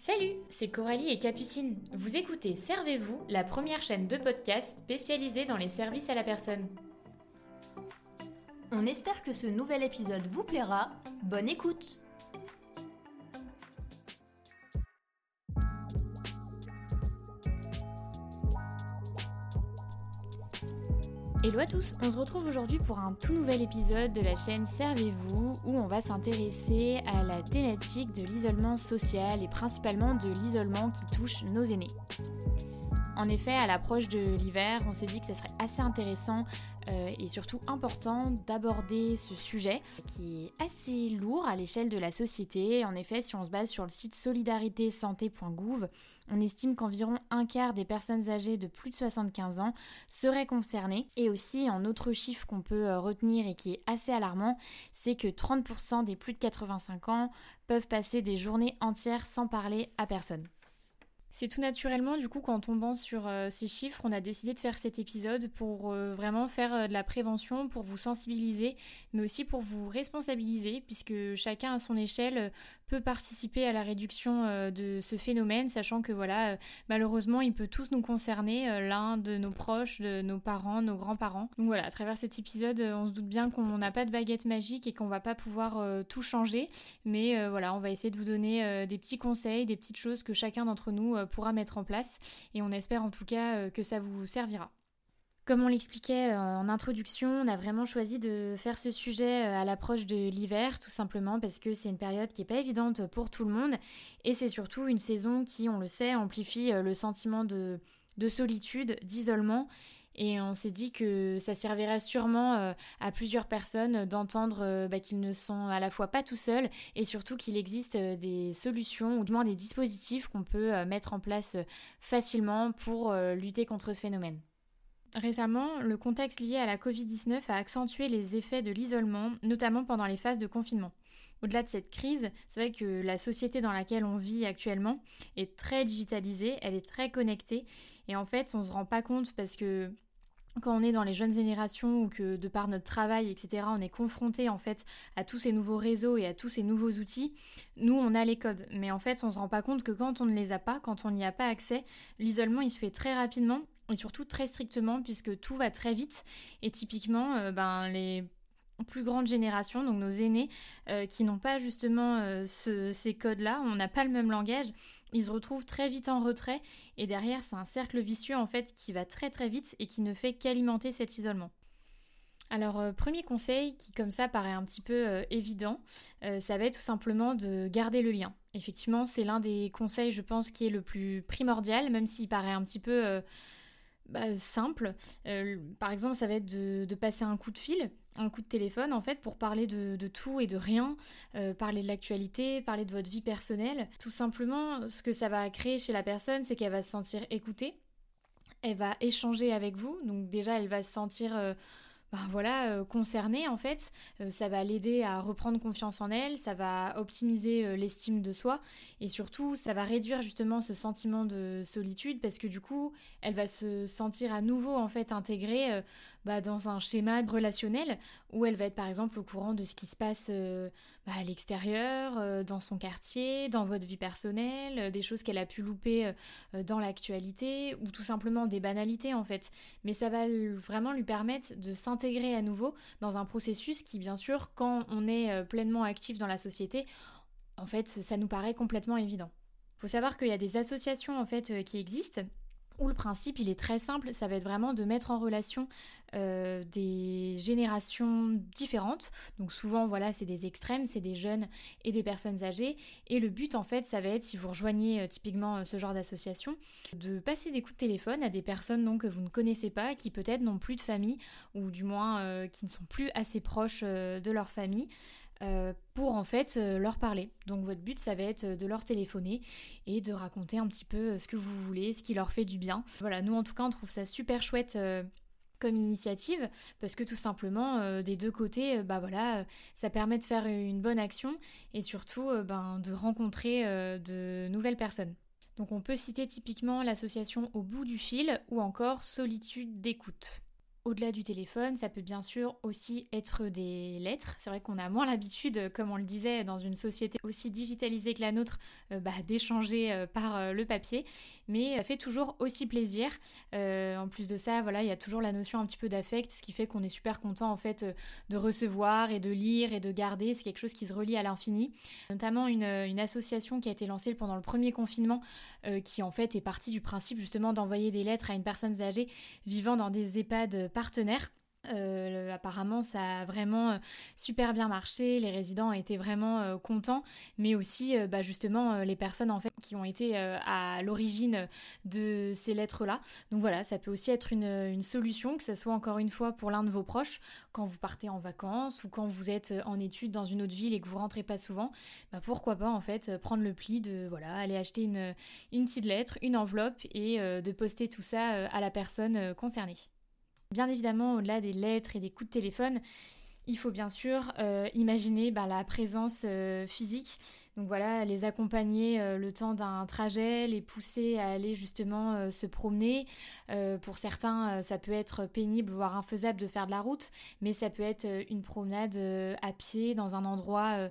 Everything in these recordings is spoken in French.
Salut, c'est Coralie et Capucine. Vous écoutez Servez-vous, la première chaîne de podcast spécialisée dans les services à la personne. On espère que ce nouvel épisode vous plaira. Bonne écoute Hello à tous, on se retrouve aujourd'hui pour un tout nouvel épisode de la chaîne Servez-vous où on va s'intéresser à la thématique de l'isolement social et principalement de l'isolement qui touche nos aînés. En effet, à l'approche de l'hiver, on s'est dit que ce serait assez intéressant euh, et surtout important d'aborder ce sujet qui est assez lourd à l'échelle de la société. En effet, si on se base sur le site solidaritésanté.gouv, on estime qu'environ un quart des personnes âgées de plus de 75 ans seraient concernées. Et aussi, un autre chiffre qu'on peut euh, retenir et qui est assez alarmant, c'est que 30% des plus de 85 ans peuvent passer des journées entières sans parler à personne. C'est tout naturellement, du coup, qu'en tombant sur euh, ces chiffres, on a décidé de faire cet épisode pour euh, vraiment faire euh, de la prévention, pour vous sensibiliser, mais aussi pour vous responsabiliser, puisque chacun à son échelle peut participer à la réduction de ce phénomène, sachant que voilà, malheureusement, il peut tous nous concerner, l'un de nos proches, de nos parents, nos grands-parents. Donc voilà, à travers cet épisode, on se doute bien qu'on n'a pas de baguette magique et qu'on va pas pouvoir tout changer, mais voilà, on va essayer de vous donner des petits conseils, des petites choses que chacun d'entre nous euh, pourra mettre en place. Et on espère en tout cas euh, que ça vous servira. Comme on l'expliquait euh, en introduction, on a vraiment choisi de faire ce sujet à l'approche de l'hiver, tout simplement parce que c'est une période qui n'est pas évidente pour tout le monde. Et c'est surtout une saison qui, on le sait, amplifie le sentiment de, de solitude, d'isolement et on s'est dit que ça servirait sûrement euh, à plusieurs personnes d'entendre euh, bah, qu'ils ne sont à la fois pas tout seuls et surtout qu'il existe euh, des solutions ou du moins des dispositifs qu'on peut mettre en place facilement pour lutter contre ce phénomène. Récemment, le contexte lié à la Covid-19 a accentué les effets de l'isolement, notamment pendant les phases de confinement. Au-delà de cette crise, c'est vrai que la société dans laquelle on vit actuellement est très digitalisée, elle est très connectée, et en fait, on se rend pas compte parce que quand on est dans les jeunes générations ou que de par notre travail, etc., on est confronté en fait à tous ces nouveaux réseaux et à tous ces nouveaux outils, nous on a les codes. Mais en fait, on se rend pas compte que quand on ne les a pas, quand on n'y a pas accès, l'isolement il se fait très rapidement et surtout très strictement puisque tout va très vite. Et typiquement, euh, ben les plus grandes générations, donc nos aînés, euh, qui n'ont pas justement euh, ces codes-là, on n'a pas le même langage, ils se retrouvent très vite en retrait et derrière c'est un cercle vicieux en fait qui va très très vite et qui ne fait qu'alimenter cet isolement. Alors euh, premier conseil qui comme ça paraît un petit peu évident, ça va être tout simplement de garder le lien. Effectivement c'est l'un des conseils je pense qui est le plus primordial même s'il paraît un petit peu bah, simple. Par exemple, ça va être de, passer un coup de fil, un coup de téléphone, en fait, pour parler de, tout et de rien, euh, parler de l'actualité, parler de votre vie personnelle. Tout simplement, ce que ça va créer chez la personne, c'est qu'elle va se sentir écoutée, elle va échanger avec vous, donc déjà, elle va se sentir... Euh, ben voilà, euh, concernée en fait, ça va l'aider à reprendre confiance en elle, ça va optimiser l'estime de soi. Et surtout ça va réduire justement ce sentiment de solitude parce que du coup elle va se sentir à nouveau en fait intégrée bah, dans un schéma relationnel où elle va être par exemple au courant de ce qui se passe bah, à l'extérieur, dans son quartier, dans votre vie personnelle, des choses qu'elle a pu louper dans l'actualité ou tout simplement des banalités en fait. Mais ça va vraiment lui permettre de s'intégrer à nouveau dans un processus qui, bien sûr, quand on est euh, pleinement actif dans la société, en fait, ça nous paraît complètement évident. Faut savoir qu'il y a des associations en fait euh, qui existent où le principe il est très simple, ça va être vraiment de mettre en relation euh, des générations différentes. Donc souvent voilà c'est des extrêmes, c'est des jeunes et des personnes âgées. Et le but en fait ça va être si vous rejoignez euh, typiquement euh, ce genre d'association, de passer des coups de téléphone à des personnes que vous ne connaissez pas, qui peut-être n'ont plus de famille ou du moins qui ne sont plus assez proches de leur famille. Euh, pour en fait euh, leur parler. Donc votre but ça va être de leur téléphoner et de raconter un petit peu euh, ce que vous voulez, ce qui leur fait du bien. Voilà, nous en tout cas on trouve ça super chouette comme initiative parce que tout simplement des deux côtés bah voilà ça permet de faire une bonne action et surtout ben, de rencontrer de nouvelles personnes. Donc on peut citer typiquement l'association Au bout du fil ou encore Solitude d'écoute. Au-delà du téléphone, ça peut bien sûr aussi être des lettres. C'est vrai qu'on a moins l'habitude, comme on le disait, dans une société aussi digitalisée que la nôtre, euh, bah, d'échanger euh, par euh, le papier, mais ça fait toujours aussi plaisir. en plus de ça, voilà, il y a toujours la notion un petit peu d'affect, ce qui fait qu'on est super content en fait de recevoir et de lire et de garder. C'est quelque chose qui se relie à l'infini. Notamment une, une, association qui a été lancée pendant le premier confinement, qui en fait est partie du principe justement d'envoyer des lettres à une personne âgée vivant dans des EHPAD Euh, apparemment, ça a vraiment euh, super bien marché. Les résidents étaient vraiment euh, contents, mais aussi, bah, justement, les personnes en fait qui ont été à l'origine de ces lettres-là. Donc voilà, ça peut aussi être une, solution, que ce soit encore une fois pour l'un de vos proches quand vous partez en vacances ou quand vous êtes en études dans une autre ville et que vous rentrez pas souvent. Bah, pourquoi pas en fait prendre le pli de voilà aller acheter une, une petite lettre, une enveloppe et de poster tout ça à la personne concernée. Bien évidemment, au-delà des lettres et des coups de téléphone, il faut bien sûr euh, imaginer bah, la présence euh, physique. Donc voilà, les accompagner euh, le temps d'un trajet, les pousser à aller justement se promener. pour certains, ça peut être pénible, voire infaisable de faire de la route, mais ça peut être une promenade à pied dans un endroit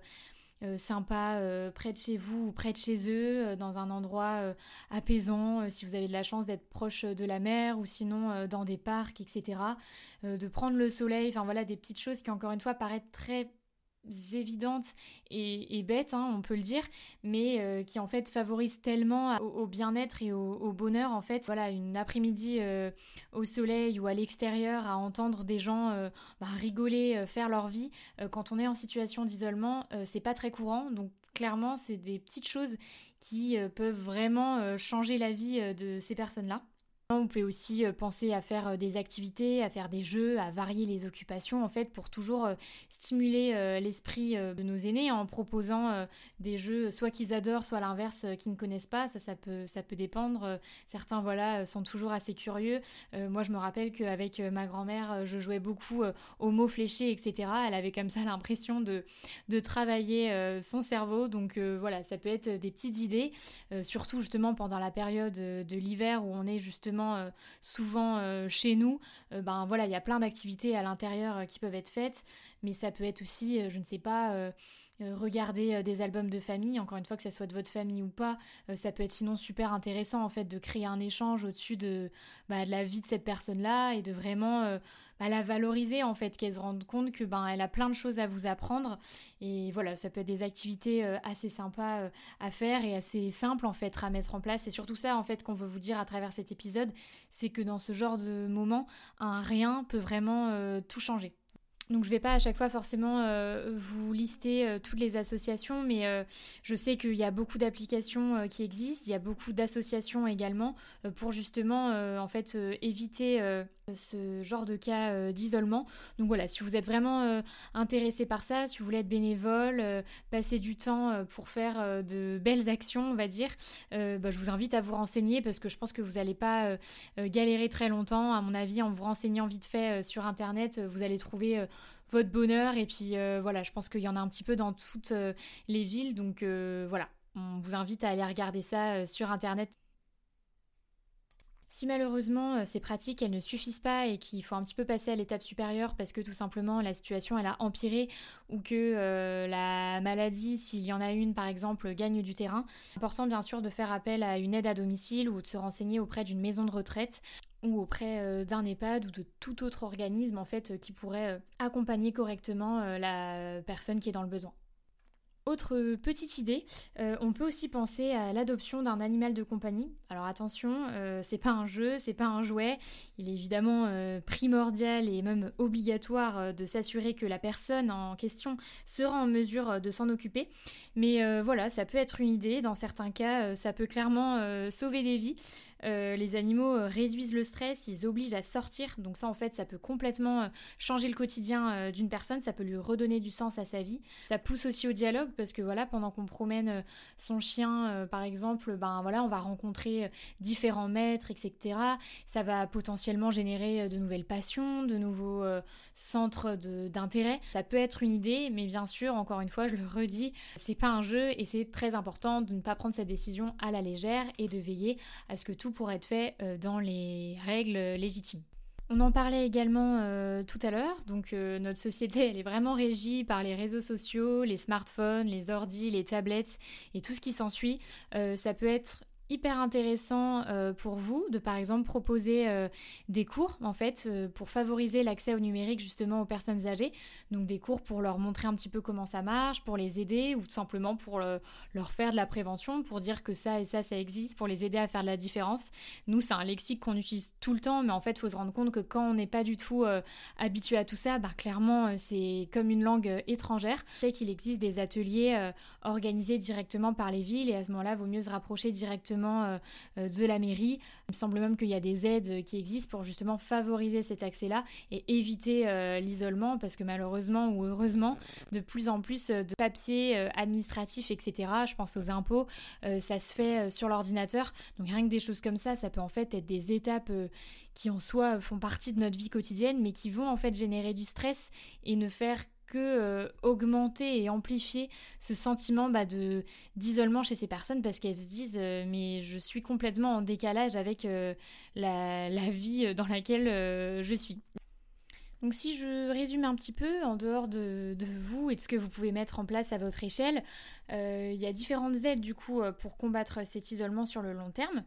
sympa euh, près de chez vous ou près de chez eux, euh, dans un endroit apaisant, si vous avez de la chance d'être proche de la mer ou sinon dans des parcs, etc. de prendre le soleil, enfin voilà des petites choses qui encore une fois paraissent très évidentes et, bêtes, hein, on peut le dire, mais euh, qui en fait favorisent tellement au, bien-être et au, bonheur. En fait, voilà, une après-midi euh, au soleil ou à l'extérieur à entendre des gens euh, bah, rigoler, faire leur vie. quand on est en situation d'isolement, c'est pas très courant, donc clairement, c'est des petites choses qui peuvent vraiment changer la vie de ces personnes-là. Vous pouvez aussi euh, penser à faire euh, des activités, à faire des jeux, à varier les occupations en fait pour toujours euh, stimuler l'esprit de nos aînés en proposant des jeux soit qu'ils adorent, soit l'inverse qu'ils ne connaissent pas. Ça, ça peut, ça peut dépendre. Certains voilà sont toujours assez curieux. moi, je me rappelle qu'avec ma grand-mère, je jouais beaucoup aux mots fléchés, etc. Elle avait comme ça l'impression de, de travailler son cerveau. Donc voilà, ça peut être des petites idées, surtout justement pendant la période de l'hiver où on est justement euh, souvent euh, chez nous, euh, ben voilà, il y a plein d'activités à l'intérieur qui peuvent être faites, mais ça peut être aussi, je ne sais pas, regarder euh, des albums de famille, encore une fois que ça soit de votre famille ou pas, euh, ça peut être sinon super intéressant en fait de créer un échange au-dessus de, bah, de la vie de cette personne-là et de vraiment bah, la valoriser en fait, qu'elle se rende compte que ben elle a plein de choses à vous apprendre et voilà, ça peut être des activités assez sympas à faire et assez simples en fait à mettre en place. Et surtout ça en fait qu'on veut vous dire à travers cet épisode, c'est que dans ce genre de moment, un rien peut vraiment tout changer. Donc je vais pas à chaque fois forcément euh, vous lister euh, toutes les associations, mais euh, je sais qu'il y a beaucoup d'applications qui existent, il y a beaucoup d'associations également pour justement en fait éviter ce genre de cas d'isolement. Donc voilà, si vous êtes vraiment intéressé par ça, si vous voulez être bénévole, passer du temps pour faire de belles actions, on va dire, bah, je vous invite à vous renseigner parce que je pense que vous n'allez pas galérer très longtemps. À mon avis, en vous renseignant vite fait sur Internet, vous allez trouver votre bonheur. Et puis euh, voilà, je pense qu'il y en a un petit peu dans toutes euh, les villes. Donc euh, voilà, on vous invite à aller regarder ça sur Internet. Si malheureusement ces pratiques elles ne suffisent pas et qu'il faut un petit peu passer à l'étape supérieure parce que tout simplement la situation a empiré ou que la maladie, s'il y en a une par exemple, gagne du terrain, important bien sûr de faire appel à une aide à domicile ou de se renseigner auprès d'une maison de retraite ou auprès euh, d'un EHPAD ou de tout autre organisme en fait euh, qui pourrait euh, accompagner correctement la personne qui est dans le besoin. Autre petite idée, on peut aussi penser à l'adoption d'un animal de compagnie. Alors attention, c'est pas un jeu, c'est pas un jouet. Il est évidemment primordial et même obligatoire de s'assurer que la personne en question sera en mesure de s'en occuper. Mais voilà, ça peut être une idée. Dans certains cas, ça peut clairement sauver des vies. Euh, les animaux euh, réduisent le stress, ils obligent à sortir. Donc ça en fait ça peut complètement euh, changer le quotidien d'une personne, ça peut lui redonner du sens à sa vie. Ça pousse aussi au dialogue parce que voilà pendant qu'on promène son chien par exemple, ben voilà on va rencontrer différents maîtres etc. Ça va potentiellement générer de nouvelles passions, de nouveaux centres d'intérêt. Ça peut être une idée, mais bien sûr encore une fois je le redis, c'est pas un jeu et c'est très important de ne pas prendre cette décision à la légère et de veiller à ce que tout pour être fait euh, dans les règles légitimes. On en parlait également euh, tout à l'heure, donc euh, notre société elle est vraiment régie par les réseaux sociaux, les smartphones, les ordis, les tablettes et tout ce qui s'ensuit. Ça peut être hyper intéressant euh, pour vous de par exemple proposer euh, des cours en fait euh, pour favoriser l'accès au numérique justement aux personnes âgées. Donc des cours pour leur montrer un petit peu comment ça marche pour les aider ou tout simplement pour leur faire de la prévention pour dire que ça et ça ça existe pour les aider à faire de la différence. Nous c'est un lexique qu'on utilise tout le temps mais en fait faut se rendre compte que quand on n'est pas du tout habitué à tout ça bah clairement c'est comme une langue étrangère. C'est qu'il existe des ateliers organisés directement par les villes et à ce moment-là vaut mieux se rapprocher directement euh, euh, de la mairie. Il me semble même qu'il y a des aides qui existent pour justement favoriser cet accès-là et éviter euh, l'isolement parce que malheureusement ou heureusement, de plus en plus de papiers administratifs, etc., je pense aux impôts, ça se fait sur l'ordinateur. Donc rien que des choses comme ça, ça peut en fait être des étapes qui en soi font partie de notre vie quotidienne mais qui vont en fait générer du stress et ne faire que euh, augmenter et amplifier ce sentiment bah, de d'isolement chez ces personnes parce qu'elles se disent euh, mais je suis complètement en décalage avec euh, la, vie dans laquelle je suis. Donc si je résume un petit peu, en dehors de, de, vous et de ce que vous pouvez mettre en place à votre échelle, il y a différentes aides du coup pour combattre cet isolement sur le long terme.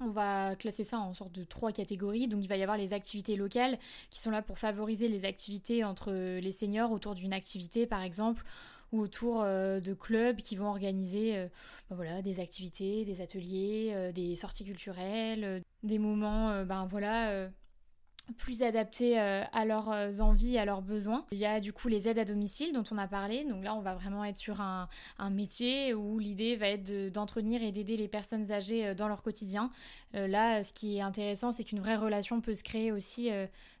On va classer ça en sorte de trois catégories. Donc il va y avoir les activités locales qui sont là pour favoriser les activités entre les seniors autour d'une activité par exemple ou autour euh, de clubs qui vont organiser euh, ben des activités, des ateliers, euh, des sorties culturelles, des moments ben voilà plus adaptés euh, à leurs euh, envies, à leurs besoins. Il y a du coup les aides à domicile dont on a parlé. Donc là, on va vraiment être sur un, métier où l'idée va être d'entretenir et d'aider les personnes âgées euh, dans leur quotidien. là, ce qui est intéressant, c'est qu'une vraie relation peut se créer aussi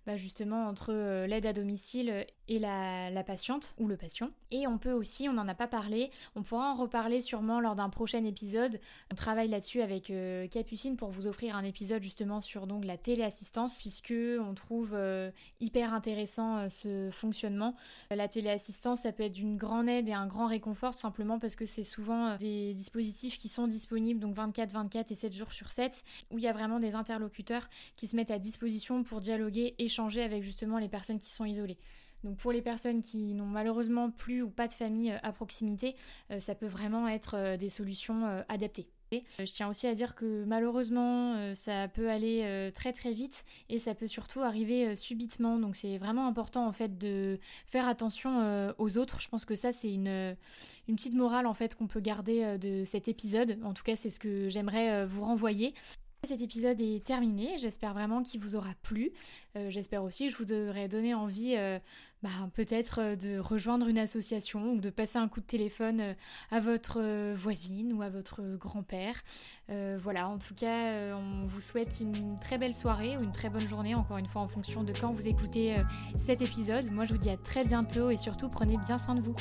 bah, justement entre euh, l'aide à domicile et la, patiente ou le patient. Et on peut aussi, on n'en a pas parlé, on pourra en reparler sûrement lors d'un prochain épisode. On travaille là-dessus avec euh, Capucine pour vous offrir un épisode justement sur donc la téléassistance puisque on trouve euh, hyper intéressant ce fonctionnement. La téléassistance, ça peut être d'une grande aide et un grand réconfort tout simplement parce que c'est souvent des dispositifs qui sont disponibles donc 24-24 et 7 jours sur 7 où il y a vraiment des interlocuteurs qui se mettent à disposition pour dialoguer, échanger avec justement les personnes qui sont isolées. Donc pour les personnes qui n'ont malheureusement plus ou pas de famille euh, à proximité, euh, ça peut vraiment être euh, des solutions adaptées. Je tiens aussi à dire que malheureusement ça peut aller très très vite et ça peut surtout arriver subitement donc c'est vraiment important en fait de faire attention aux autres. Je pense que ça c'est une, une petite morale en fait qu'on peut garder de cet épisode. En tout cas c'est ce que j'aimerais vous renvoyer. Cet épisode est terminé, j'espère vraiment qu'il vous aura plu. Euh, j'espère aussi que je vous aurai donné envie euh, bah, peut-être euh, de rejoindre une association ou de passer un coup de téléphone à votre voisine ou à votre grand-père. voilà, en tout cas, on vous souhaite une très belle soirée ou une très bonne journée, encore une fois en fonction de quand vous écoutez cet épisode. Moi je vous dis à très bientôt et surtout prenez bien soin de vous.